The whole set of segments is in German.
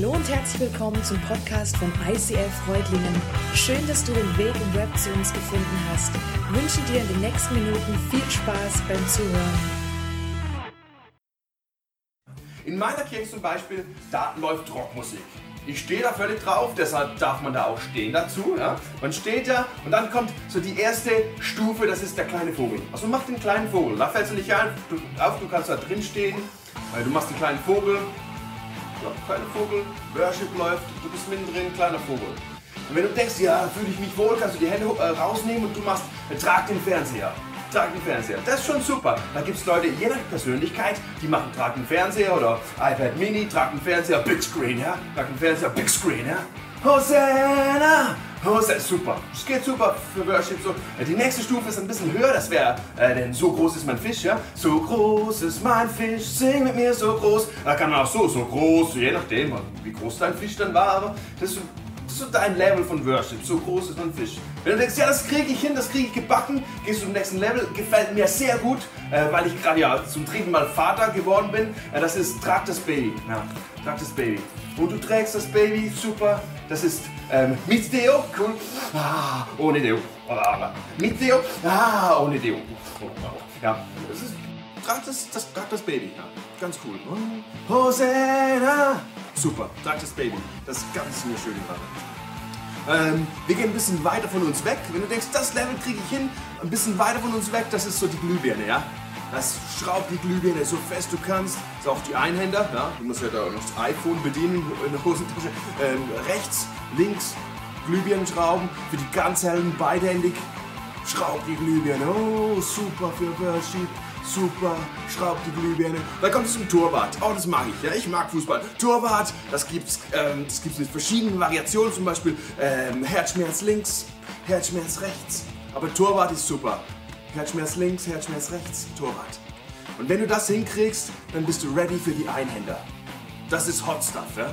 Hallo und herzlich willkommen zum Podcast von ICF Freudlingen. Schön, dass du den Weg im Web zu uns gefunden hast. Ich wünsche dir in den nächsten Minuten viel Spaß beim Zuhören. In meiner Kirche zum Beispiel, da läuft Rockmusik. Ich stehe da völlig drauf, deshalb darf man da auch stehen dazu. Ja? Man steht da und dann kommt so die erste Stufe, das ist der kleine Vogel. Also mach den kleinen Vogel, da fällst du nicht auf, du kannst da drin stehen, du machst den kleinen Vogel, kleiner Vogel, Worship läuft, du bist mittendrin, kleiner Vogel. Und wenn du denkst, ja, fühle ich mich wohl, kannst du die Hände äh, rausnehmen und du machst, äh, trag den Fernseher. Trag den Fernseher. Das ist schon super. Da gibt es Leute, je nach Persönlichkeit, die machen, trag den Fernseher oder iPad Mini, trag den Fernseher, Big Screen, ja. Trag den Fernseher, Big Screen, ja. Hosanna! Hosanna, super. Es geht super für Worship. So. Die nächste Stufe ist ein bisschen höher, das wäre, äh, denn so groß ist mein Fisch, ja. So groß ist mein Fisch, sing mit mir so groß. Da kann man auch so, so groß, je nachdem, wie groß dein Fisch dann war. Aber das ist, das ist so dein Level von Worship. So groß ist mein Fisch. Wenn du denkst, ja, das kriege ich hin, das kriege ich gebacken, gehst du zum nächsten Level. Gefällt mir sehr gut, äh, weil ich gerade ja zum dritten Mal Vater geworden bin. Äh, das ist Trag das Baby. Ja, trag das Baby. Und du trägst das Baby, super. Das ist ähm, mit Deo, cool. Ah, ohne Deo. Mit Deo, ah, ohne Deo. Ja, das ist, trag das, das, trag das Baby. Ja, ganz cool. Hosanna! Super, trag das Baby. Das ist ganz eine schöne Sache. Ähm, wir gehen ein bisschen weiter von uns weg. Wenn du denkst, das Level kriege ich hin, ein bisschen weiter von uns weg, das ist so die Glühbirne, ja? Das schraubt die Glühbirne so fest du kannst. Das ist auch die Einhänder, ja? Du musst ja da noch das iPhone bedienen in der Hosentasche. Ähm, rechts, links, Glühbirnen schrauben. Für die ganz hellen, beidhändig. Schraubt die Glühbirne. Oh, super für Worship. Super, schraubt die Glühbirne. Dann kommt es zum Torwart. Oh, das mag ich. Ja, ich mag Fußball. Torwart, das gibt's, ähm, mit verschiedenen Variationen. Zum Beispiel ähm, Herzschmerz links, Herzschmerz rechts. Aber Torwart ist super. Herzschmerz links, Herzschmerz rechts, Torwart. Und wenn du das hinkriegst, dann bist du ready für die Einhänder. Das ist Hot Stuff, ja?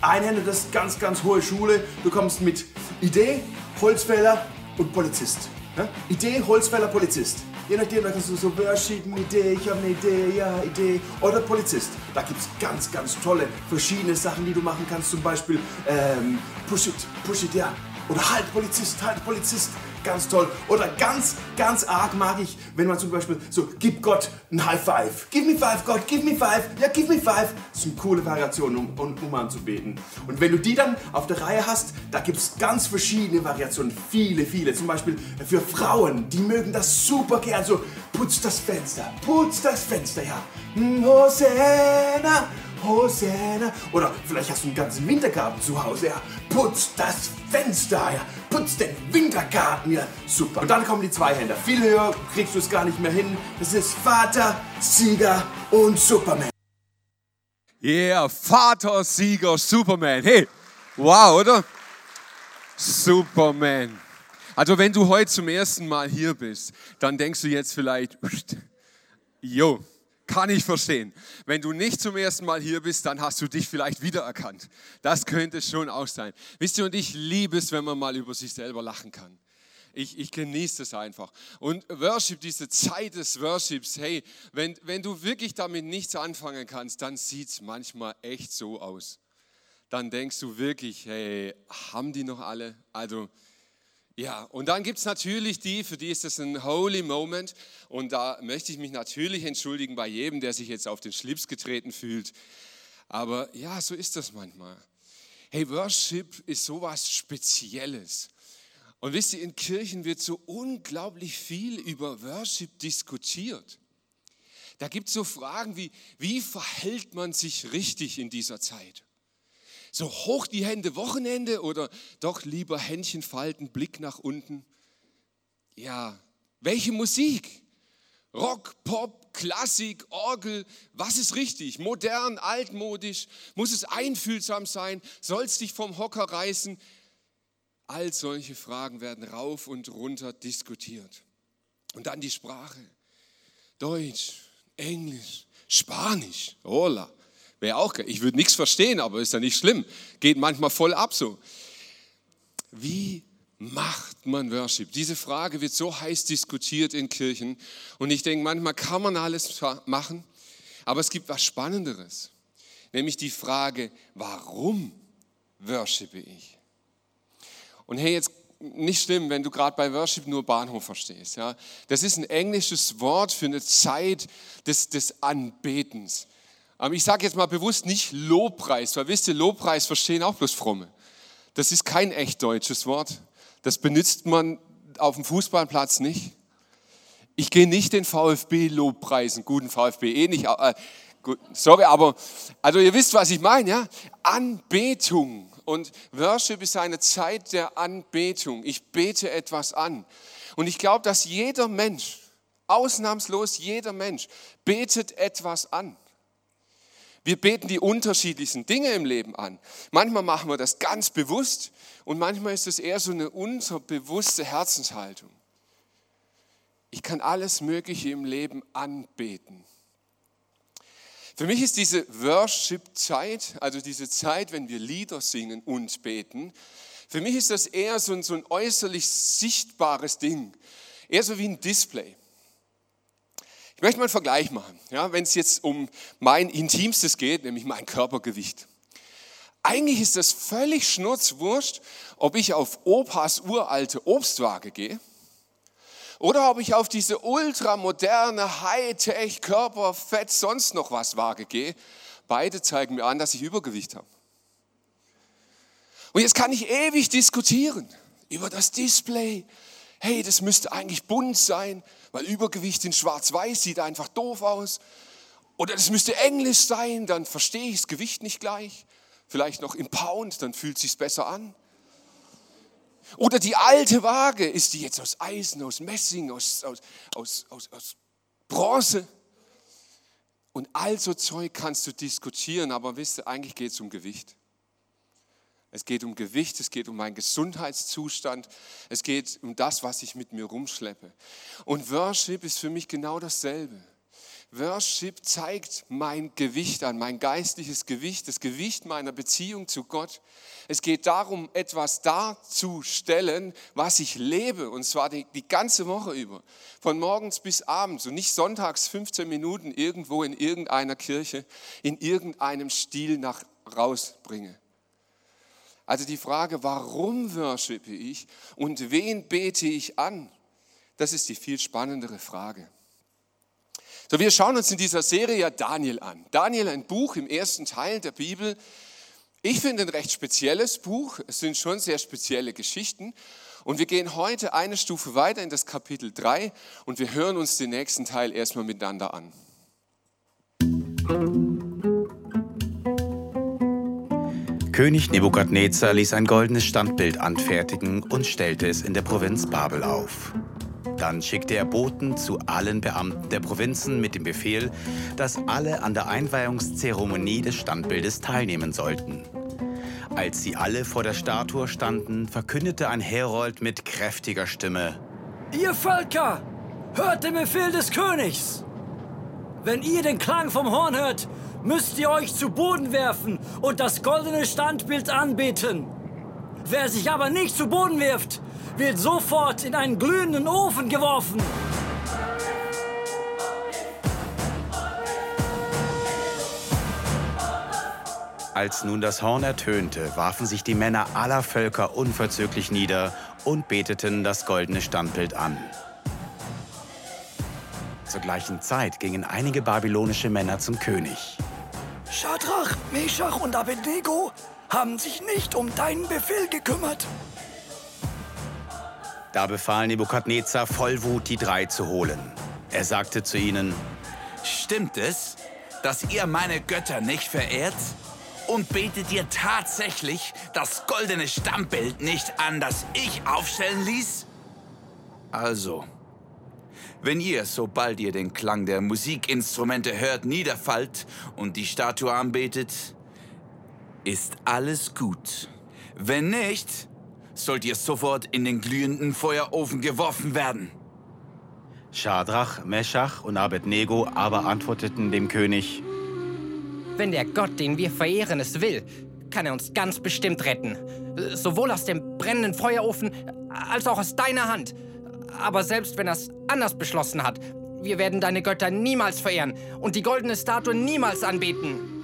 Einhänder, das ist ganz, ganz hohe Schule. Du kommst mit Idee, Holzfäller und Polizist. Ja? Idee, Holzfäller, Polizist. Je nachdem, da kannst du so Worship, Idee, ich habe eine Idee, ja, Idee. Oder Polizist. Da gibt es ganz, ganz tolle, verschiedene Sachen, die du machen kannst. Zum Beispiel ähm, Push it, Push it, ja. Oder halt Polizist, halt Polizist. Ganz toll. Oder ganz, ganz arg mag ich, wenn man zum Beispiel so, gib Gott ein High Five. Give me five, Gott, give me five. Ja, give me five. Das eine coole Variation, um, um, um anzubeten. Und wenn du die dann auf der Reihe hast, da gibt es ganz verschiedene Variationen. Viele, viele. Zum Beispiel für Frauen, die mögen das super gern. So, putz das Fenster, putz das Fenster, ja. Hosanna, Hosanna. Oder vielleicht hast du einen ganzen Wintergarten zu Hause, ja. Putz das Fenster, ja. Putz den Wintergarten, ja. Super. Und dann kommen die Zweihänder. Viel höher kriegst du es gar nicht mehr hin. Das ist Vater, Sieger und Superman. Yeah, Vater, Sieger, Superman. Hey, wow, oder? Superman. Also wenn du heute zum ersten Mal hier bist, dann denkst du jetzt vielleicht, jo, kann ich verstehen. Wenn du nicht zum ersten Mal hier bist, dann hast du dich vielleicht wiedererkannt. Das könnte schon auch sein. Wisst ihr, und ich liebe es, wenn man mal über sich selber lachen kann. Ich, ich genieße es einfach. Und Worship, diese Zeit des Worships, hey, wenn, wenn du wirklich damit nichts anfangen kannst, dann sieht es manchmal echt so aus. Dann denkst du wirklich, hey, haben die noch alle? Also, ja, und dann gibt es natürlich die, für die ist das ein holy moment. Und da möchte ich mich natürlich entschuldigen bei jedem, der sich jetzt auf den Schlips getreten fühlt. Aber ja, so ist das manchmal. Hey, Worship ist sowas Spezielles. Und wisst ihr, in Kirchen wird so unglaublich viel über Worship diskutiert. Da gibt es so Fragen wie, wie verhält man sich richtig in dieser Zeit? So hoch die Hände Wochenende oder doch lieber Händchen falten, Blick nach unten? Ja, welche Musik? Rock, Pop, Klassik, Orgel, was ist richtig? Modern, altmodisch? Muss es einfühlsam sein? Soll es dich vom Hocker reißen? All solche Fragen werden rauf und runter diskutiert. Und dann die Sprache. Deutsch, Englisch, Spanisch, hola. Wäre auch, ich würde nichts verstehen, aber ist ja nicht schlimm. Geht manchmal voll ab so. Wie macht man Worship? Diese Frage wird so heiß diskutiert in Kirchen. Und ich denke, manchmal kann man alles machen, aber es gibt was Spannenderes. nämlich die Frage, warum worshipe ich? Und hey, jetzt nicht schlimm, wenn du gerade bei Worship nur Bahnhof verstehst. Ja? Das ist ein englisches Wort für eine Zeit des, des Anbetens. Aber ich sage jetzt mal bewusst nicht Lobpreis, weil wisst ihr, Lobpreis verstehen auch bloß Fromme. Das ist kein echt deutsches Wort. Das benutzt man auf dem Fußballplatz nicht. Ich gehe nicht den VfB Lobpreisen, guten VfB eh nicht. Äh, gut, sorry, aber also ihr wisst, was ich meine, ja? Anbetung und Worship ist eine Zeit der Anbetung. Ich bete etwas an. Und ich glaube, dass jeder Mensch, ausnahmslos jeder Mensch, betet etwas an. Wir beten die unterschiedlichsten Dinge im Leben an. Manchmal machen wir das ganz bewusst und manchmal ist es eher so eine unterbewusste Herzenshaltung. Ich kann alles Mögliche im Leben anbeten. Für mich ist diese Worship-Zeit, also diese Zeit, wenn wir Lieder singen und beten, für mich ist das eher so ein, so ein äußerlich sichtbares Ding, eher so wie ein Display. Ich möchte mal einen Vergleich machen, ja, wenn es jetzt um mein Intimstes geht, nämlich mein Körpergewicht. Eigentlich ist das völlig schnurzwurscht, ob ich auf Opas uralte Obstwaage gehe oder ob ich auf diese ultramoderne Hightech Körperfett sonst noch was Waage gehe. Beide zeigen mir an, dass ich Übergewicht habe. Und jetzt kann ich ewig diskutieren über das Display. Hey, das müsste eigentlich bunt sein, weil Übergewicht in schwarz-weiß sieht einfach doof aus. Oder das müsste englisch sein, dann verstehe ich das Gewicht nicht gleich. Vielleicht noch im Pound, dann fühlt es sich besser an. Oder die alte Waage, ist die jetzt aus Eisen, aus Messing, aus, aus, aus, aus, aus Bronze? Und all so Zeug kannst du diskutieren, aber wisst ihr, eigentlich geht es um Gewicht. Es geht um Gewicht, es geht um meinen Gesundheitszustand, es geht um das, was ich mit mir rumschleppe. Und Worship ist für mich genau dasselbe. Worship zeigt mein Gewicht an, mein geistliches Gewicht, das Gewicht meiner Beziehung zu Gott. Es geht darum, etwas darzustellen, was ich lebe, und zwar die, die ganze Woche über, von morgens bis abends und nicht sonntags 15 Minuten irgendwo in irgendeiner Kirche, in irgendeinem Stil nach rausbringe. Also die Frage, warum worshipe ich und wen bete ich an, das ist die viel spannendere Frage. So, wir schauen uns in dieser Serie ja Daniel an. Daniel, ein Buch im ersten Teil der Bibel. Ich finde ein recht spezielles Buch. Es sind schon sehr spezielle Geschichten. Und wir gehen heute eine Stufe weiter in das Kapitel 3 und wir hören uns den nächsten Teil erstmal miteinander an. König Nebukadnezar ließ ein goldenes Standbild anfertigen und stellte es in der Provinz Babel auf. Dann schickte er Boten zu allen Beamten der Provinzen mit dem Befehl, dass alle an der Einweihungszeremonie des Standbildes teilnehmen sollten. Als sie alle vor der Statue standen, verkündete ein Herold mit kräftiger Stimme: Ihr Völker, hört den Befehl des Königs! Wenn ihr den Klang vom Horn hört, müsst ihr euch zu Boden werfen und das goldene Standbild anbeten. Wer sich aber nicht zu Boden wirft, wird sofort in einen glühenden Ofen geworfen. Als nun das Horn ertönte, warfen sich die Männer aller Völker unverzüglich nieder und beteten das goldene Standbild an. Zur gleichen Zeit gingen einige babylonische Männer zum König. Schadrach, Meshach und Abednego haben sich nicht um deinen Befehl gekümmert. Da befahl Nebukadnezar voll Wut, die drei zu holen. Er sagte zu ihnen, Stimmt es, dass ihr meine Götter nicht verehrt? Und betet ihr tatsächlich das goldene Stammbild nicht an, das ich aufstellen ließ? Also, wenn ihr, sobald ihr den Klang der Musikinstrumente hört, niederfallt und die Statue anbetet, ist alles gut. Wenn nicht, sollt ihr sofort in den glühenden Feuerofen geworfen werden. Schadrach, Meschach und Abednego aber antworteten dem König, Wenn der Gott, den wir verehren, es will, kann er uns ganz bestimmt retten. Sowohl aus dem brennenden Feuerofen als auch aus deiner Hand. Aber selbst wenn er es anders beschlossen hat, wir werden deine Götter niemals verehren und die goldene Statue niemals anbeten.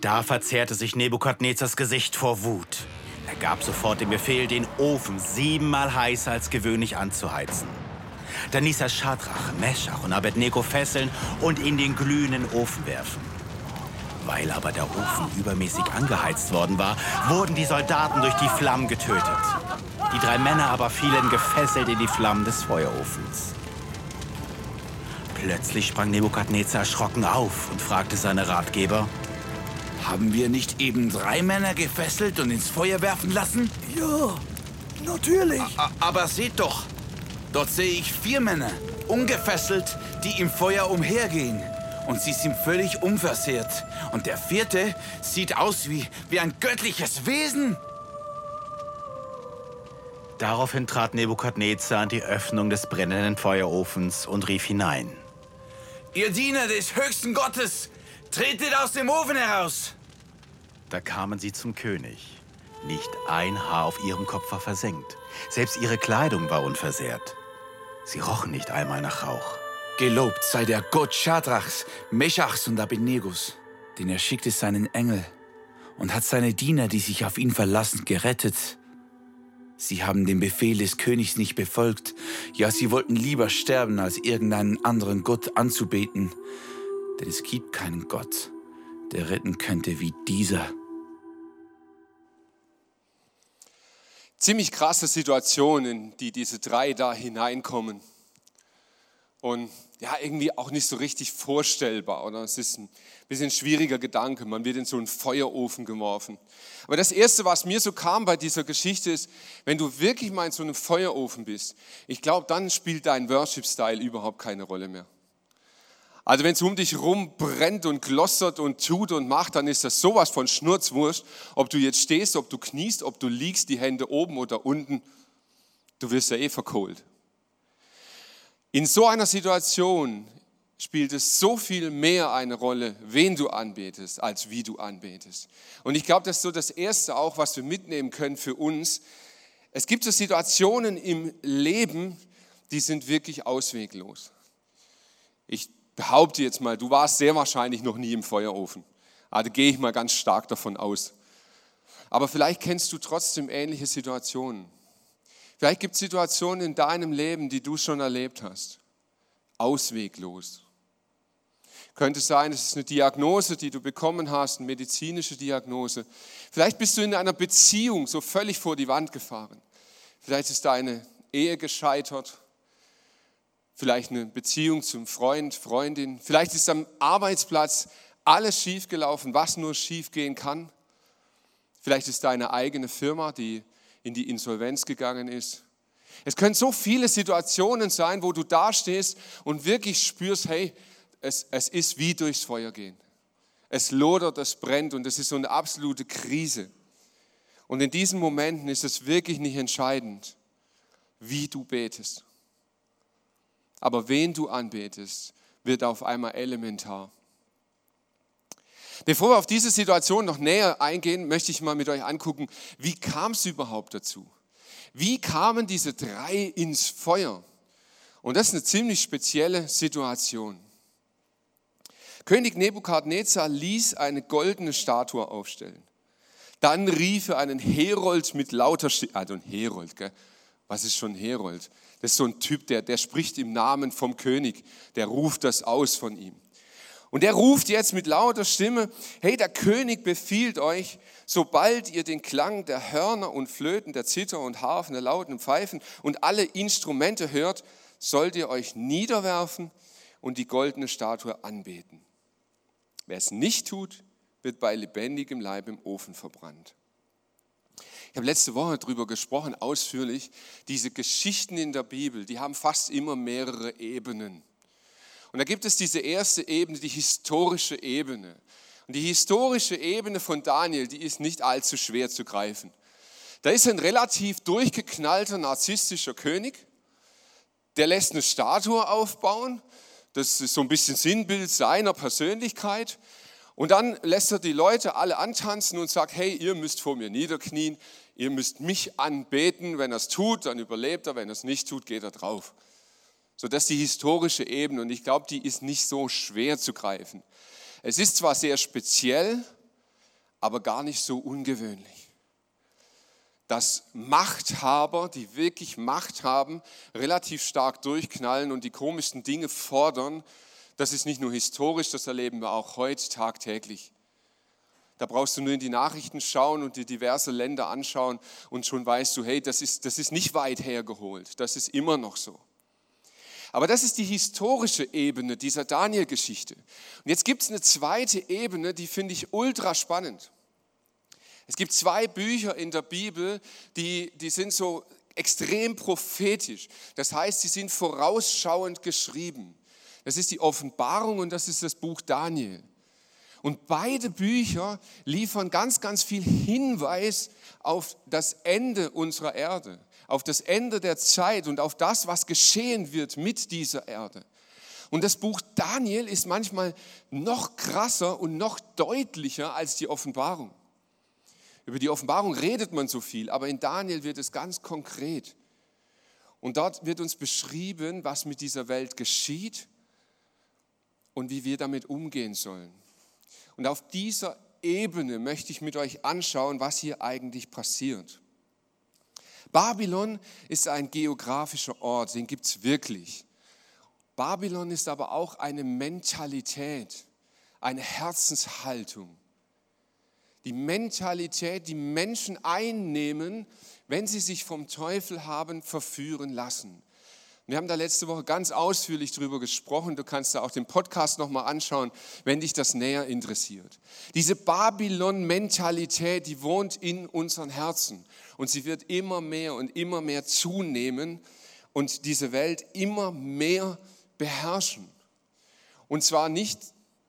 Da verzehrte sich Nebukadnezars Gesicht vor Wut. Er gab sofort den Befehl, den Ofen siebenmal heißer als gewöhnlich anzuheizen. Dann ließ er Schadrach, Meschach und Abednego fesseln und in den glühenden Ofen werfen. Weil aber der Ofen übermäßig angeheizt worden war, wurden die Soldaten durch die Flammen getötet. Die drei Männer aber fielen gefesselt in die Flammen des Feuerofens. Plötzlich sprang Nebukadnezar erschrocken auf und fragte seine Ratgeber, Haben wir nicht eben drei Männer gefesselt und ins Feuer werfen lassen? Ja, natürlich. A aber seht doch, dort sehe ich vier Männer, ungefesselt, die im Feuer umhergehen. Und sie sind völlig unversehrt. Und der vierte sieht aus wie, wie ein göttliches Wesen. Daraufhin trat Nebukadnezar an die Öffnung des brennenden Feuerofens und rief hinein. Ihr Diener des höchsten Gottes, tretet aus dem Ofen heraus. Da kamen sie zum König. Nicht ein Haar auf ihrem Kopf war versenkt. Selbst ihre Kleidung war unversehrt. Sie rochen nicht einmal nach Rauch. Gelobt sei der Gott Schadrachs, Meschachs und Abednegus, denn er schickte seinen Engel und hat seine Diener, die sich auf ihn verlassen, gerettet. Sie haben den Befehl des Königs nicht befolgt, ja, sie wollten lieber sterben, als irgendeinen anderen Gott anzubeten. Denn es gibt keinen Gott, der retten könnte wie dieser. Ziemlich krasse Situation, in die diese drei da hineinkommen. Und ja, irgendwie auch nicht so richtig vorstellbar. Oder es ist ein bisschen schwieriger Gedanke. Man wird in so einen Feuerofen geworfen. Aber das Erste, was mir so kam bei dieser Geschichte ist, wenn du wirklich mal in so einem Feuerofen bist, ich glaube, dann spielt dein Worship-Style überhaupt keine Rolle mehr. Also wenn es um dich rum brennt und glossert und tut und macht, dann ist das sowas von Schnurzwurst, ob du jetzt stehst, ob du kniest, ob du liegst, die Hände oben oder unten, du wirst ja eh verkohlt. In so einer Situation spielt es so viel mehr eine Rolle, wen du anbetest, als wie du anbetest. Und ich glaube, das ist so das Erste auch, was wir mitnehmen können für uns. Es gibt so Situationen im Leben, die sind wirklich ausweglos. Ich behaupte jetzt mal, du warst sehr wahrscheinlich noch nie im Feuerofen. Also gehe ich mal ganz stark davon aus. Aber vielleicht kennst du trotzdem ähnliche Situationen. Vielleicht gibt es Situationen in deinem Leben, die du schon erlebt hast. Ausweglos. Könnte sein, es ist eine Diagnose, die du bekommen hast, eine medizinische Diagnose. Vielleicht bist du in einer Beziehung so völlig vor die Wand gefahren. Vielleicht ist deine Ehe gescheitert. Vielleicht eine Beziehung zum Freund, Freundin. Vielleicht ist am Arbeitsplatz alles schiefgelaufen, was nur schiefgehen kann. Vielleicht ist deine eigene Firma, die in die Insolvenz gegangen ist. Es können so viele Situationen sein, wo du dastehst und wirklich spürst, hey, es, es ist wie durchs Feuer gehen. Es lodert, es brennt und es ist so eine absolute Krise. Und in diesen Momenten ist es wirklich nicht entscheidend, wie du betest. Aber wen du anbetest, wird auf einmal elementar. Bevor wir auf diese Situation noch näher eingehen, möchte ich mal mit euch angucken, wie kam es überhaupt dazu? Wie kamen diese drei ins Feuer? Und das ist eine ziemlich spezielle Situation. König Nebukadnezar ließ eine goldene Statue aufstellen. Dann rief er einen Herold mit lauter Stimme, also ein Herold, gell? was ist schon Herold? Das ist so ein Typ, der, der spricht im Namen vom König, der ruft das aus von ihm. Und er ruft jetzt mit lauter Stimme, hey, der König befiehlt euch, sobald ihr den Klang der Hörner und Flöten, der Zither und Harfen, der lauten Pfeifen und alle Instrumente hört, sollt ihr euch niederwerfen und die goldene Statue anbeten. Wer es nicht tut, wird bei lebendigem Leib im Ofen verbrannt. Ich habe letzte Woche darüber gesprochen, ausführlich. Diese Geschichten in der Bibel, die haben fast immer mehrere Ebenen. Und da gibt es diese erste Ebene, die historische Ebene. Und die historische Ebene von Daniel, die ist nicht allzu schwer zu greifen. Da ist ein relativ durchgeknallter narzisstischer König, der lässt eine Statue aufbauen. Das ist so ein bisschen Sinnbild seiner Persönlichkeit. Und dann lässt er die Leute alle antanzen und sagt, hey, ihr müsst vor mir niederknien, ihr müsst mich anbeten. Wenn er es tut, dann überlebt er, wenn er es nicht tut, geht er drauf. So, das ist die historische Ebene und ich glaube, die ist nicht so schwer zu greifen. Es ist zwar sehr speziell, aber gar nicht so ungewöhnlich. Dass Machthaber, die wirklich Macht haben, relativ stark durchknallen und die komischsten Dinge fordern, das ist nicht nur historisch, das erleben wir auch heute tagtäglich. Da brauchst du nur in die Nachrichten schauen und dir diverse Länder anschauen und schon weißt du, hey, das ist, das ist nicht weit hergeholt, das ist immer noch so. Aber das ist die historische Ebene dieser Daniel-Geschichte. Und jetzt gibt es eine zweite Ebene, die finde ich ultra spannend. Es gibt zwei Bücher in der Bibel, die, die sind so extrem prophetisch. Das heißt, sie sind vorausschauend geschrieben. Das ist die Offenbarung und das ist das Buch Daniel. Und beide Bücher liefern ganz, ganz viel Hinweis auf das Ende unserer Erde auf das Ende der Zeit und auf das, was geschehen wird mit dieser Erde. Und das Buch Daniel ist manchmal noch krasser und noch deutlicher als die Offenbarung. Über die Offenbarung redet man so viel, aber in Daniel wird es ganz konkret. Und dort wird uns beschrieben, was mit dieser Welt geschieht und wie wir damit umgehen sollen. Und auf dieser Ebene möchte ich mit euch anschauen, was hier eigentlich passiert. Babylon ist ein geografischer Ort, den gibt es wirklich. Babylon ist aber auch eine Mentalität, eine Herzenshaltung. Die Mentalität, die Menschen einnehmen, wenn sie sich vom Teufel haben verführen lassen. Wir haben da letzte Woche ganz ausführlich drüber gesprochen. Du kannst da auch den Podcast nochmal anschauen, wenn dich das näher interessiert. Diese Babylon-Mentalität, die wohnt in unseren Herzen und sie wird immer mehr und immer mehr zunehmen und diese Welt immer mehr beherrschen. Und zwar nicht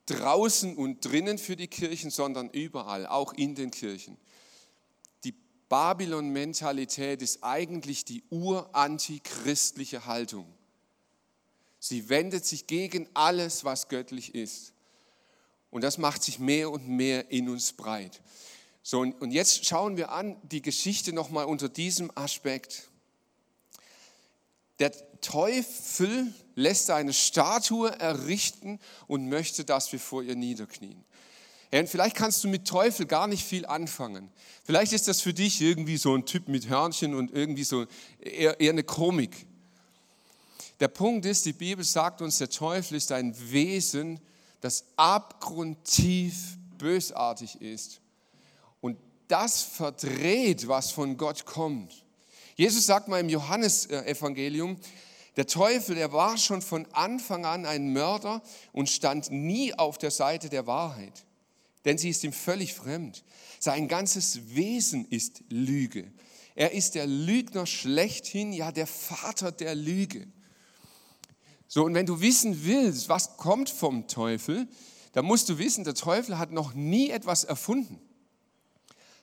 draußen und drinnen für die Kirchen, sondern überall, auch in den Kirchen. Babylon-Mentalität ist eigentlich die urantichristliche Haltung. Sie wendet sich gegen alles, was göttlich ist. Und das macht sich mehr und mehr in uns breit. So, und jetzt schauen wir an die Geschichte nochmal unter diesem Aspekt. Der Teufel lässt eine Statue errichten und möchte, dass wir vor ihr niederknien. Ja, und vielleicht kannst du mit Teufel gar nicht viel anfangen. Vielleicht ist das für dich irgendwie so ein Typ mit Hörnchen und irgendwie so eher, eher eine Komik. Der Punkt ist, die Bibel sagt uns, der Teufel ist ein Wesen, das abgrundtief bösartig ist. Und das verdreht, was von Gott kommt. Jesus sagt mal im Johannesevangelium, der Teufel, der war schon von Anfang an ein Mörder und stand nie auf der Seite der Wahrheit denn sie ist ihm völlig fremd. Sein ganzes Wesen ist Lüge. Er ist der Lügner schlechthin, ja der Vater der Lüge. So, und wenn du wissen willst, was kommt vom Teufel, dann musst du wissen, der Teufel hat noch nie etwas erfunden.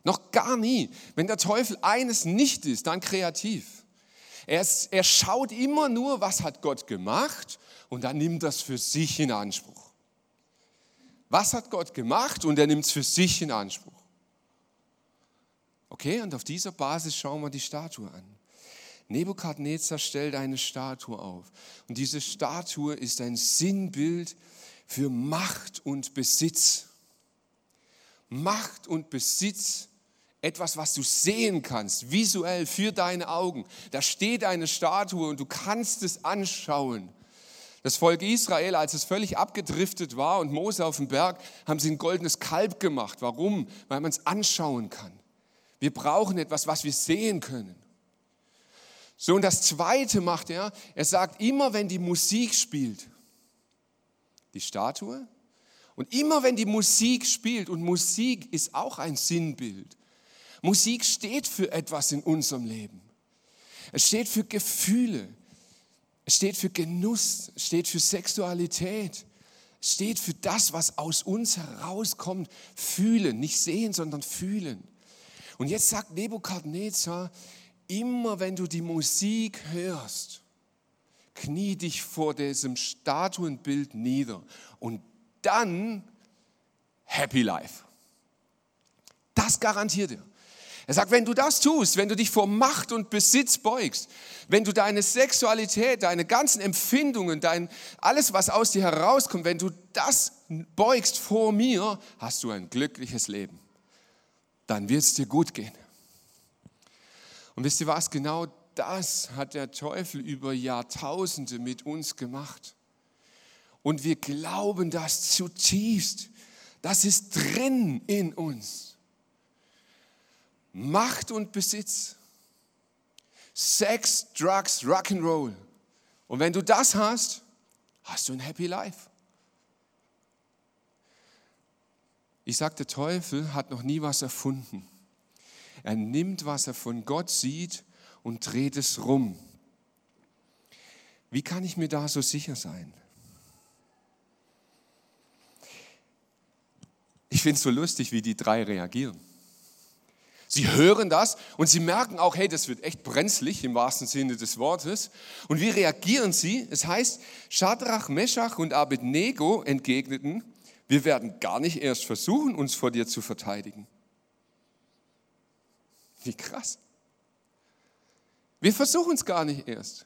Noch gar nie. Wenn der Teufel eines nicht ist, dann kreativ. Er, ist, er schaut immer nur, was hat Gott gemacht und dann nimmt das für sich in Anspruch. Was hat Gott gemacht? Und er nimmt es für sich in Anspruch. Okay, und auf dieser Basis schauen wir die Statue an. Nebukadnezar stellt eine Statue auf. Und diese Statue ist ein Sinnbild für Macht und Besitz. Macht und Besitz, etwas, was du sehen kannst, visuell für deine Augen. Da steht eine Statue und du kannst es anschauen. Das Volk Israel, als es völlig abgedriftet war und Mose auf dem Berg, haben sie ein goldenes Kalb gemacht. Warum? Weil man es anschauen kann. Wir brauchen etwas, was wir sehen können. So, und das Zweite macht er, er sagt, immer wenn die Musik spielt, die Statue, und immer wenn die Musik spielt, und Musik ist auch ein Sinnbild, Musik steht für etwas in unserem Leben. Es steht für Gefühle, steht für Genuss, steht für Sexualität, steht für das, was aus uns herauskommt. Fühlen, nicht sehen, sondern fühlen. Und jetzt sagt Nebukadnezar, immer wenn du die Musik hörst, knie dich vor diesem Statuenbild nieder und dann Happy Life. Das garantiert er. Er sagt, wenn du das tust, wenn du dich vor Macht und Besitz beugst, wenn du deine Sexualität, deine ganzen Empfindungen, dein, alles, was aus dir herauskommt, wenn du das beugst vor mir, hast du ein glückliches Leben. dann wird es dir gut gehen. Und wisst ihr was? Genau das hat der Teufel über Jahrtausende mit uns gemacht. Und wir glauben das zutiefst. Das ist drin in uns. Macht und Besitz. Sex, Drugs, Rock'n'Roll. Und wenn du das hast, hast du ein Happy Life. Ich sage, der Teufel hat noch nie was erfunden. Er nimmt, was er von Gott sieht und dreht es rum. Wie kann ich mir da so sicher sein? Ich finde es so lustig, wie die drei reagieren. Sie hören das und sie merken auch, hey, das wird echt brenzlig im wahrsten Sinne des Wortes. Und wie reagieren sie? Es heißt, Shadrach, Meshach und Abednego entgegneten, wir werden gar nicht erst versuchen, uns vor dir zu verteidigen. Wie krass. Wir versuchen es gar nicht erst.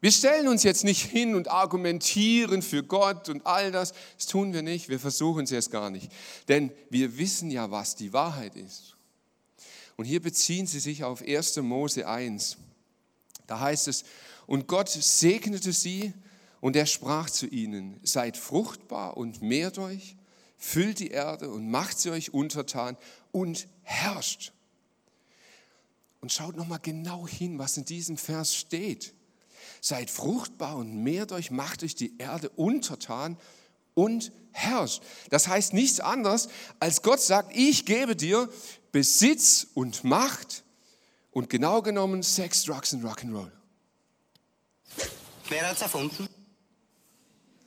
Wir stellen uns jetzt nicht hin und argumentieren für Gott und all das. Das tun wir nicht. Wir versuchen es erst gar nicht. Denn wir wissen ja, was die Wahrheit ist. Und hier beziehen sie sich auf 1. Mose 1. Da heißt es, und Gott segnete sie und er sprach zu ihnen, seid fruchtbar und mehrt euch, füllt die Erde und macht sie euch untertan und herrscht. Und schaut nochmal genau hin, was in diesem Vers steht. Seid fruchtbar und mehrt euch, macht euch die Erde untertan und herrscht. Das heißt nichts anderes, als Gott sagt, ich gebe dir Besitz und Macht und genau genommen Sex, Drugs und Rock'n'Roll. Wer hat's erfunden?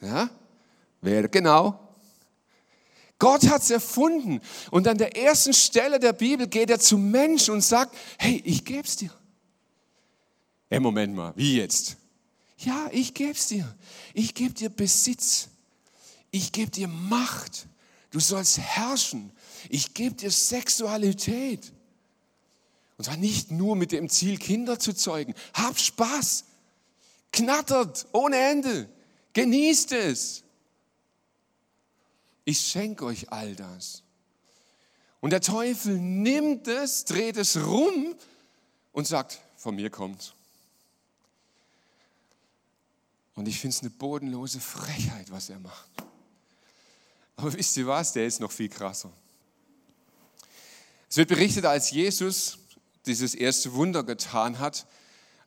Ja? Wer genau? Gott hat es erfunden. Und an der ersten Stelle der Bibel geht er zum Menschen und sagt, hey, ich geb's dir. Hey, Moment mal, wie jetzt? Ja, ich geb's dir. Ich gebe dir Besitz. Ich gebe dir Macht. Du sollst herrschen. Ich gebe dir Sexualität. Und zwar nicht nur mit dem Ziel, Kinder zu zeugen. Hab Spaß. Knattert ohne Ende. Genießt es. Ich schenke euch all das. Und der Teufel nimmt es, dreht es rum und sagt, von mir kommt. Und ich finde es eine bodenlose Frechheit, was er macht. Aber wisst ihr was, der ist noch viel krasser. Es wird berichtet, als Jesus dieses erste Wunder getan hat,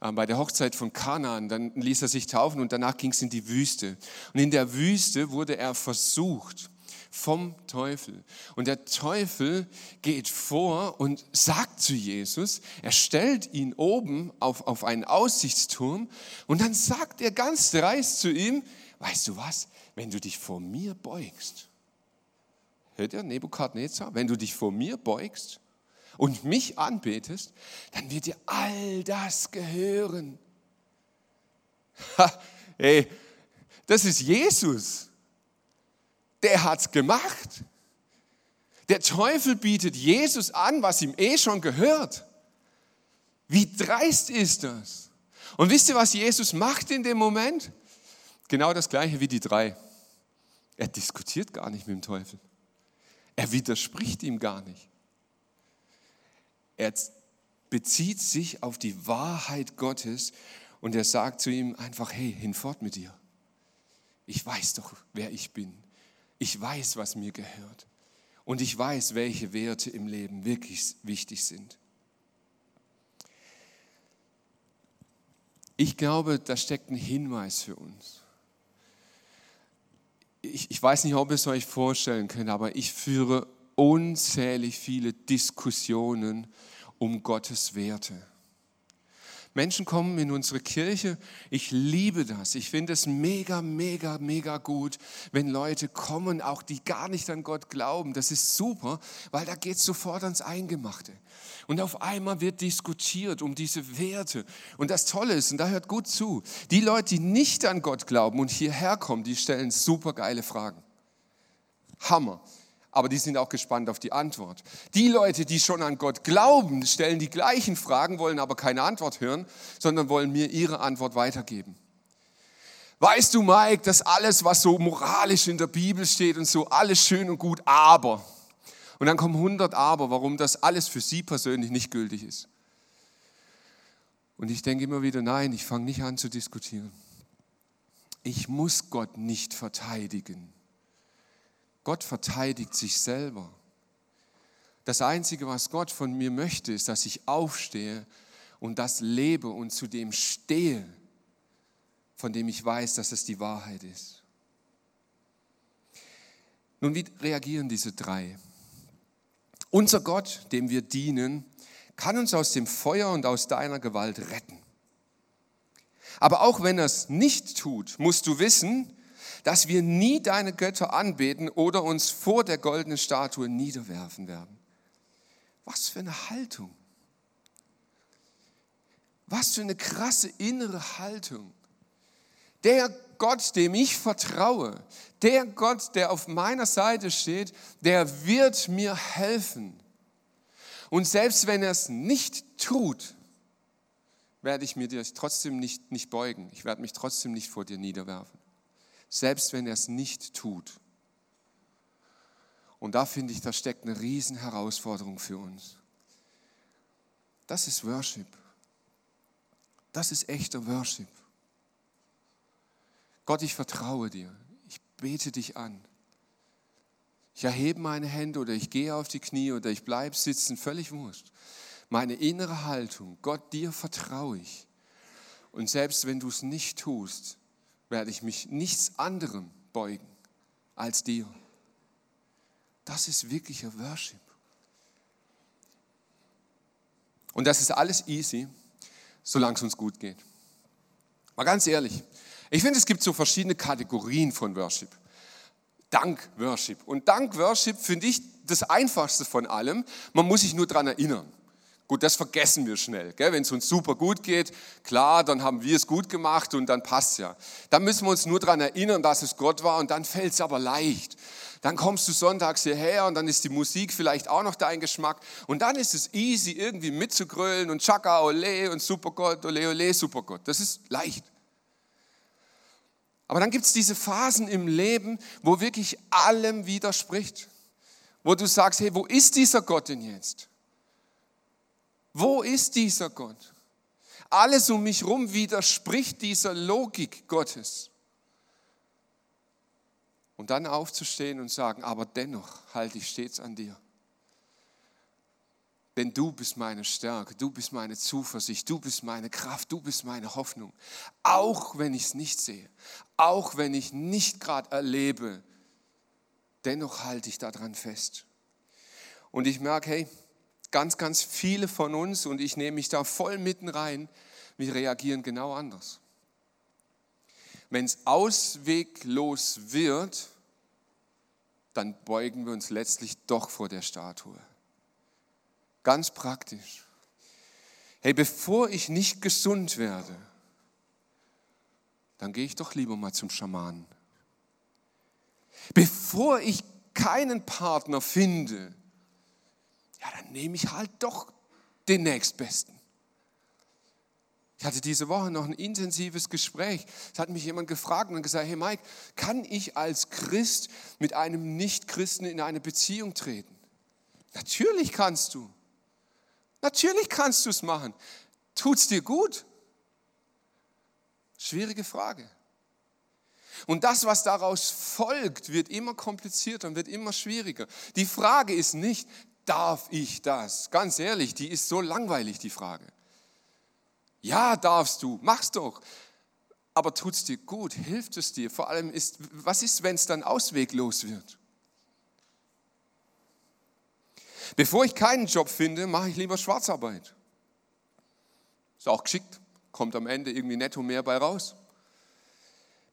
äh, bei der Hochzeit von Kanaan, dann ließ er sich taufen und danach ging es in die Wüste. Und in der Wüste wurde er versucht vom Teufel. Und der Teufel geht vor und sagt zu Jesus, er stellt ihn oben auf, auf einen Aussichtsturm und dann sagt er ganz dreist zu ihm, weißt du was, wenn du dich vor mir beugst, hört ihr Nebukadnezar, wenn du dich vor mir beugst und mich anbetest, dann wird dir all das gehören. Ha, ey, das ist Jesus. Der hat's gemacht. Der Teufel bietet Jesus an, was ihm eh schon gehört. Wie dreist ist das? Und wisst ihr, was Jesus macht in dem Moment? Genau das gleiche wie die drei. Er diskutiert gar nicht mit dem Teufel. Er widerspricht ihm gar nicht. Er bezieht sich auf die Wahrheit Gottes und er sagt zu ihm einfach, hey, hinfort mit dir. Ich weiß doch, wer ich bin. Ich weiß, was mir gehört. Und ich weiß, welche Werte im Leben wirklich wichtig sind. Ich glaube, da steckt ein Hinweis für uns. Ich, ich weiß nicht, ob ihr es euch vorstellen könnt, aber ich führe unzählig viele Diskussionen um Gottes Werte. Menschen kommen in unsere Kirche. Ich liebe das. Ich finde es mega, mega, mega gut, wenn Leute kommen, auch die gar nicht an Gott glauben. Das ist super, weil da geht es sofort ans Eingemachte. Und auf einmal wird diskutiert um diese Werte. Und das Tolle ist, und da hört gut zu, die Leute, die nicht an Gott glauben und hierher kommen, die stellen super geile Fragen. Hammer aber die sind auch gespannt auf die Antwort. Die Leute, die schon an Gott glauben, stellen die gleichen Fragen, wollen aber keine Antwort hören, sondern wollen mir ihre Antwort weitergeben. Weißt du, Mike, dass alles, was so moralisch in der Bibel steht und so, alles schön und gut, aber. Und dann kommen 100 Aber, warum das alles für sie persönlich nicht gültig ist. Und ich denke immer wieder, nein, ich fange nicht an zu diskutieren. Ich muss Gott nicht verteidigen. Gott verteidigt sich selber. Das Einzige, was Gott von mir möchte, ist, dass ich aufstehe und das lebe und zu dem stehe, von dem ich weiß, dass es die Wahrheit ist. Nun, wie reagieren diese drei? Unser Gott, dem wir dienen, kann uns aus dem Feuer und aus deiner Gewalt retten. Aber auch wenn er es nicht tut, musst du wissen, dass wir nie deine Götter anbeten oder uns vor der goldenen Statue niederwerfen werden. Was für eine Haltung. Was für eine krasse innere Haltung. Der Gott, dem ich vertraue, der Gott, der auf meiner Seite steht, der wird mir helfen. Und selbst wenn er es nicht tut, werde ich mir dir trotzdem nicht, nicht beugen. Ich werde mich trotzdem nicht vor dir niederwerfen. Selbst wenn er es nicht tut. Und da finde ich, da steckt eine riesen Herausforderung für uns. Das ist Worship. Das ist echter Worship. Gott, ich vertraue dir. Ich bete dich an. Ich erhebe meine Hände oder ich gehe auf die Knie oder ich bleibe sitzen, völlig wurscht. Meine innere Haltung, Gott, dir vertraue ich. Und selbst wenn du es nicht tust, werde ich mich nichts anderem beugen als dir. Das ist wirklicher Worship. Und das ist alles easy, solange es uns gut geht. Mal ganz ehrlich, ich finde, es gibt so verschiedene Kategorien von Worship. Dank Worship. Und Dank Worship finde ich das Einfachste von allem. Man muss sich nur daran erinnern. Gut, das vergessen wir schnell. Wenn es uns super gut geht, klar, dann haben wir es gut gemacht und dann passt ja. Dann müssen wir uns nur daran erinnern, dass es Gott war und dann fällt es aber leicht. Dann kommst du sonntags hierher und dann ist die Musik vielleicht auch noch dein Geschmack. Und dann ist es easy, irgendwie mitzugrölen und Chaka, ole und Supergott, ole, ole, Supergott. Das ist leicht. Aber dann gibt es diese Phasen im Leben, wo wirklich allem widerspricht. Wo du sagst, hey, wo ist dieser Gott denn jetzt? Wo ist dieser Gott? Alles um mich herum widerspricht dieser Logik Gottes. Und dann aufzustehen und sagen, aber dennoch halte ich stets an dir. Denn du bist meine Stärke, du bist meine Zuversicht, du bist meine Kraft, du bist meine Hoffnung. Auch wenn ich es nicht sehe, auch wenn ich nicht gerade erlebe, dennoch halte ich daran fest. Und ich merke, hey, ganz, ganz viele von uns, und ich nehme mich da voll mitten rein, wir reagieren genau anders. Wenn es ausweglos wird, dann beugen wir uns letztlich doch vor der Statue. Ganz praktisch. Hey, bevor ich nicht gesund werde, dann gehe ich doch lieber mal zum Schamanen. Bevor ich keinen Partner finde, ja, dann nehme ich halt doch den nächstbesten. Ich hatte diese Woche noch ein intensives Gespräch. Es hat mich jemand gefragt und gesagt, hey Mike, kann ich als Christ mit einem Nichtchristen in eine Beziehung treten? Natürlich kannst du. Natürlich kannst du es machen. Tut es dir gut? Schwierige Frage. Und das, was daraus folgt, wird immer komplizierter und wird immer schwieriger. Die Frage ist nicht, darf ich das? Ganz ehrlich, die ist so langweilig, die Frage. Ja, darfst du, mach's doch. Aber tut es dir gut? Hilft es dir? Vor allem ist, was ist, wenn es dann ausweglos wird? Bevor ich keinen Job finde, mache ich lieber Schwarzarbeit. Ist auch geschickt, kommt am Ende irgendwie netto mehr bei raus.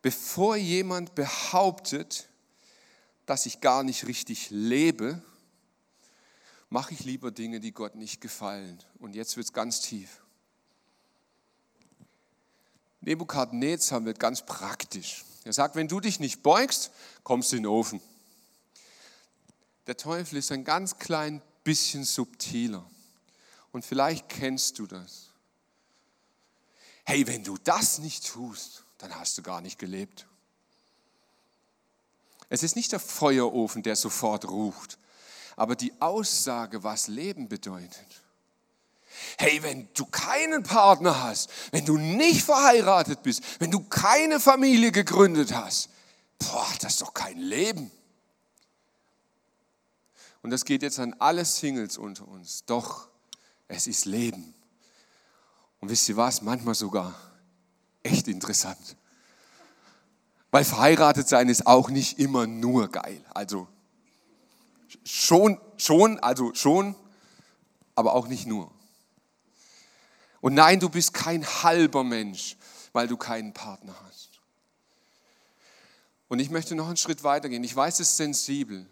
Bevor jemand behauptet, dass ich gar nicht richtig lebe, mache ich lieber Dinge, die Gott nicht gefallen. Und jetzt wird es ganz tief. Nebukadnezar wird ganz praktisch. Er sagt, wenn du dich nicht beugst, kommst du in den Ofen. Der Teufel ist ein ganz klein bisschen subtiler. Und vielleicht kennst du das. Hey, wenn du das nicht tust, dann hast du gar nicht gelebt. Es ist nicht der Feuerofen, der sofort ruft, aber die Aussage, was Leben bedeutet. Hey, wenn du keinen Partner hast, wenn du nicht verheiratet bist, wenn du keine Familie gegründet hast, boah, das ist doch kein Leben. Und das geht jetzt an alle Singles unter uns. Doch, es ist Leben. Und wisst ihr was? Manchmal sogar echt interessant. Weil verheiratet sein ist auch nicht immer nur geil. Also schon, schon, also schon, aber auch nicht nur. Und nein, du bist kein halber Mensch, weil du keinen Partner hast. Und ich möchte noch einen Schritt weitergehen. Ich weiß, es ist sensibel.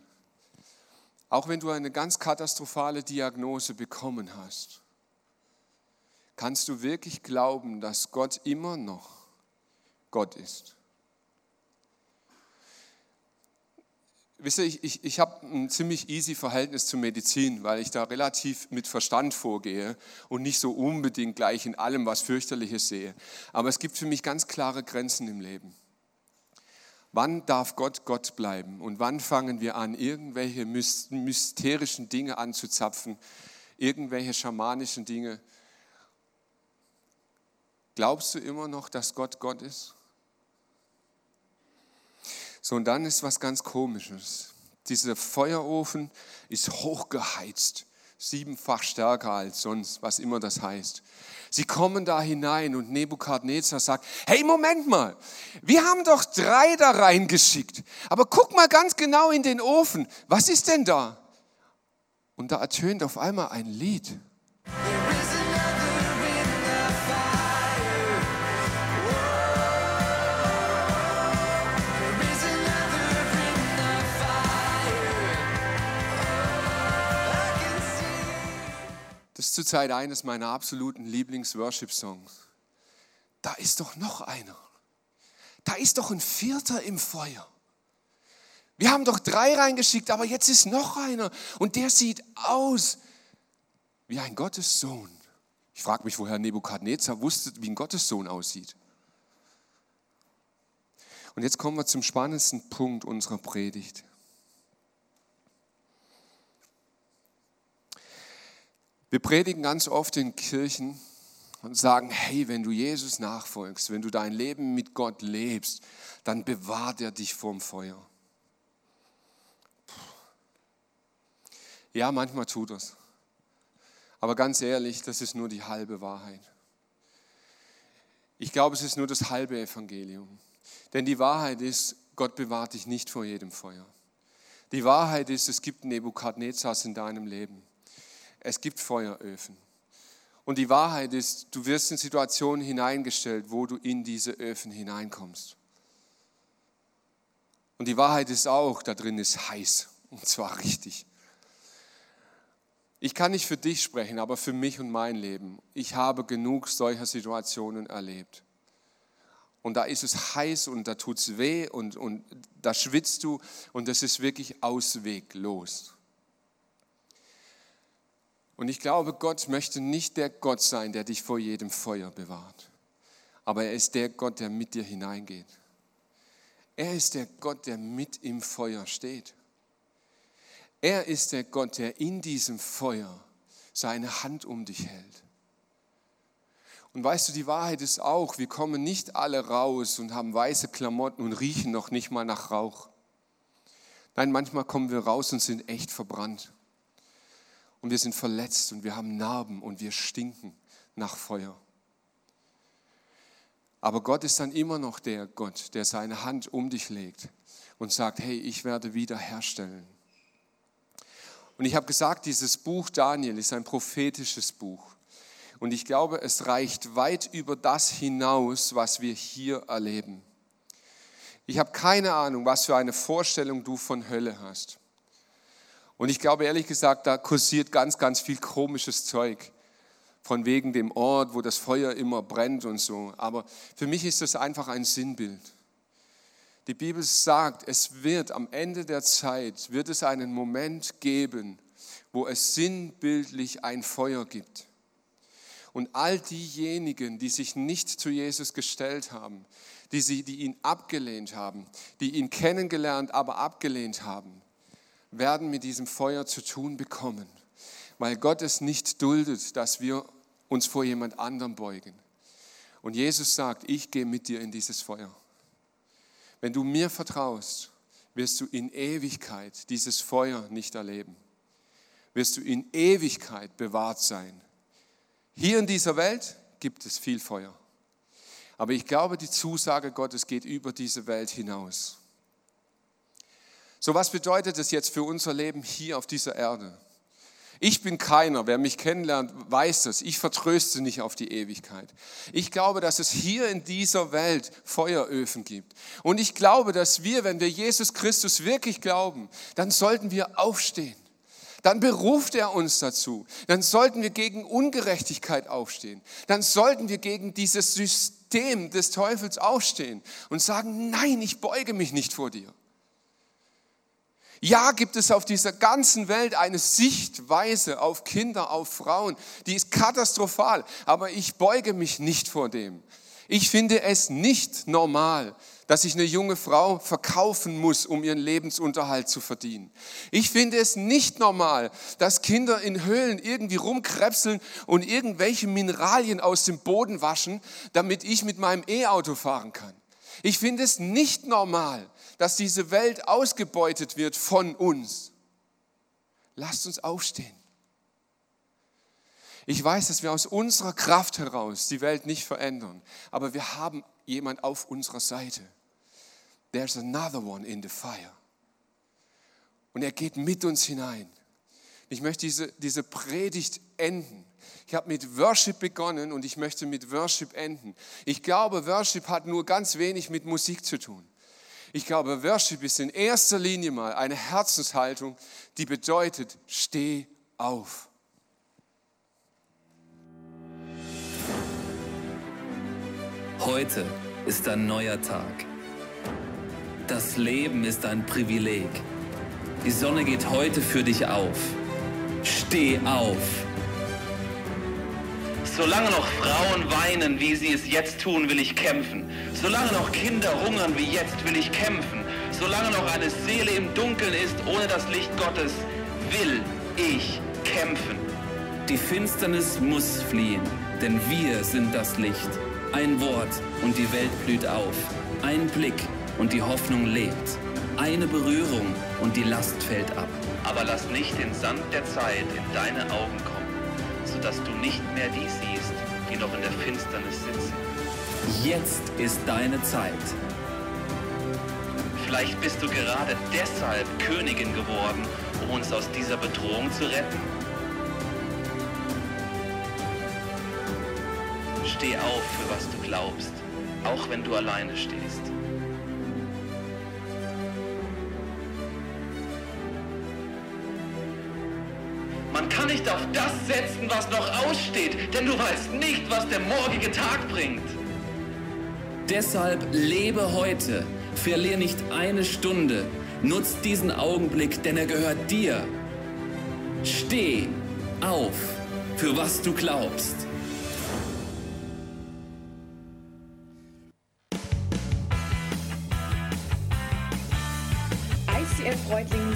Auch wenn du eine ganz katastrophale Diagnose bekommen hast, kannst du wirklich glauben, dass Gott immer noch Gott ist. Wisst ihr, ich, ich, ich habe ein ziemlich easy Verhältnis zur Medizin, weil ich da relativ mit Verstand vorgehe und nicht so unbedingt gleich in allem was fürchterliches sehe. Aber es gibt für mich ganz klare Grenzen im Leben. Wann darf Gott Gott bleiben und wann fangen wir an, irgendwelche mysterischen Dinge anzuzapfen, irgendwelche schamanischen Dinge? Glaubst du immer noch, dass Gott Gott ist? So, und dann ist was ganz Komisches. Dieser Feuerofen ist hochgeheizt, siebenfach stärker als sonst, was immer das heißt. Sie kommen da hinein und Nebukadnezar sagt, hey, Moment mal, wir haben doch drei da reingeschickt, aber guck mal ganz genau in den Ofen, was ist denn da? Und da ertönt auf einmal ein Lied. Zurzeit eines meiner absoluten Lieblings-Worship-Songs. Da ist doch noch einer. Da ist doch ein Vierter im Feuer. Wir haben doch drei reingeschickt, aber jetzt ist noch einer. Und der sieht aus wie ein Gottessohn. Ich frage mich, woher Nebukadnezar wusste, wie ein Gottessohn aussieht. Und jetzt kommen wir zum spannendsten Punkt unserer Predigt. Wir predigen ganz oft in Kirchen und sagen, hey, wenn du Jesus nachfolgst, wenn du dein Leben mit Gott lebst, dann bewahrt er dich vom Feuer. Ja, manchmal tut das. Aber ganz ehrlich, das ist nur die halbe Wahrheit. Ich glaube, es ist nur das halbe Evangelium. Denn die Wahrheit ist, Gott bewahrt dich nicht vor jedem Feuer. Die Wahrheit ist, es gibt Nebukadnezars in deinem Leben. Es gibt Feueröfen. Und die Wahrheit ist, du wirst in Situationen hineingestellt, wo du in diese Öfen hineinkommst. Und die Wahrheit ist auch, da drin ist heiß. Und zwar richtig. Ich kann nicht für dich sprechen, aber für mich und mein Leben. Ich habe genug solcher Situationen erlebt. Und da ist es heiß und da tut es weh und, und da schwitzt du und das ist wirklich ausweglos. Und ich glaube, Gott möchte nicht der Gott sein, der dich vor jedem Feuer bewahrt. Aber er ist der Gott, der mit dir hineingeht. Er ist der Gott, der mit im Feuer steht. Er ist der Gott, der in diesem Feuer seine Hand um dich hält. Und weißt du, die Wahrheit ist auch, wir kommen nicht alle raus und haben weiße Klamotten und riechen noch nicht mal nach Rauch. Nein, manchmal kommen wir raus und sind echt verbrannt und wir sind verletzt und wir haben Narben und wir stinken nach Feuer. Aber Gott ist dann immer noch der Gott, der seine Hand um dich legt und sagt, hey, ich werde wiederherstellen. Und ich habe gesagt, dieses Buch Daniel ist ein prophetisches Buch. Und ich glaube, es reicht weit über das hinaus, was wir hier erleben. Ich habe keine Ahnung, was für eine Vorstellung du von Hölle hast. Und ich glaube ehrlich gesagt, da kursiert ganz, ganz viel komisches Zeug. Von wegen dem Ort, wo das Feuer immer brennt und so. Aber für mich ist das einfach ein Sinnbild. Die Bibel sagt, es wird am Ende der Zeit, wird es einen Moment geben, wo es sinnbildlich ein Feuer gibt. Und all diejenigen, die sich nicht zu Jesus gestellt haben, die, sie, die ihn abgelehnt haben, die ihn kennengelernt, aber abgelehnt haben, werden mit diesem Feuer zu tun bekommen, weil Gott es nicht duldet, dass wir uns vor jemand anderem beugen. Und Jesus sagt, ich gehe mit dir in dieses Feuer. Wenn du mir vertraust, wirst du in Ewigkeit dieses Feuer nicht erleben. Wirst du in Ewigkeit bewahrt sein. Hier in dieser Welt gibt es viel Feuer. Aber ich glaube, die Zusage Gottes geht über diese Welt hinaus. So was bedeutet es jetzt für unser Leben hier auf dieser Erde? Ich bin keiner, wer mich kennenlernt, weiß das. Ich vertröste nicht auf die Ewigkeit. Ich glaube, dass es hier in dieser Welt Feueröfen gibt. Und ich glaube, dass wir, wenn wir Jesus Christus wirklich glauben, dann sollten wir aufstehen. Dann beruft er uns dazu. Dann sollten wir gegen Ungerechtigkeit aufstehen. Dann sollten wir gegen dieses System des Teufels aufstehen und sagen, nein, ich beuge mich nicht vor dir. Ja, gibt es auf dieser ganzen Welt eine Sichtweise auf Kinder, auf Frauen, die ist katastrophal, aber ich beuge mich nicht vor dem. Ich finde es nicht normal, dass sich eine junge Frau verkaufen muss, um ihren Lebensunterhalt zu verdienen. Ich finde es nicht normal, dass Kinder in Höhlen irgendwie rumkrebseln und irgendwelche Mineralien aus dem Boden waschen, damit ich mit meinem E-Auto fahren kann. Ich finde es nicht normal, dass diese Welt ausgebeutet wird von uns. Lasst uns aufstehen. Ich weiß, dass wir aus unserer Kraft heraus die Welt nicht verändern, aber wir haben jemand auf unserer Seite. There's another one in the fire. Und er geht mit uns hinein. Ich möchte diese, diese Predigt enden. Ich habe mit Worship begonnen und ich möchte mit Worship enden. Ich glaube, Worship hat nur ganz wenig mit Musik zu tun. Ich glaube, Worship ist in erster Linie mal eine Herzenshaltung, die bedeutet, steh auf. Heute ist ein neuer Tag. Das Leben ist ein Privileg. Die Sonne geht heute für dich auf. Steh auf. Solange noch Frauen weinen, wie sie es jetzt tun, will ich kämpfen. Solange noch Kinder hungern wie jetzt, will ich kämpfen. Solange noch eine Seele im Dunkeln ist, ohne das Licht Gottes, will ich kämpfen. Die Finsternis muss fliehen, denn wir sind das Licht. Ein Wort und die Welt blüht auf. Ein Blick und die Hoffnung lebt. Eine Berührung und die Last fällt ab. Aber lass nicht den Sand der Zeit in deine Augen kommen sodass du nicht mehr die siehst, die noch in der Finsternis sitzen. Jetzt ist deine Zeit. Vielleicht bist du gerade deshalb Königin geworden, um uns aus dieser Bedrohung zu retten. Steh auf, für was du glaubst, auch wenn du alleine stehst. Kann nicht auf das setzen, was noch aussteht, denn du weißt nicht, was der morgige Tag bringt. Deshalb lebe heute, verlier nicht eine Stunde, nutz diesen Augenblick, denn er gehört dir. Steh auf, für was du glaubst.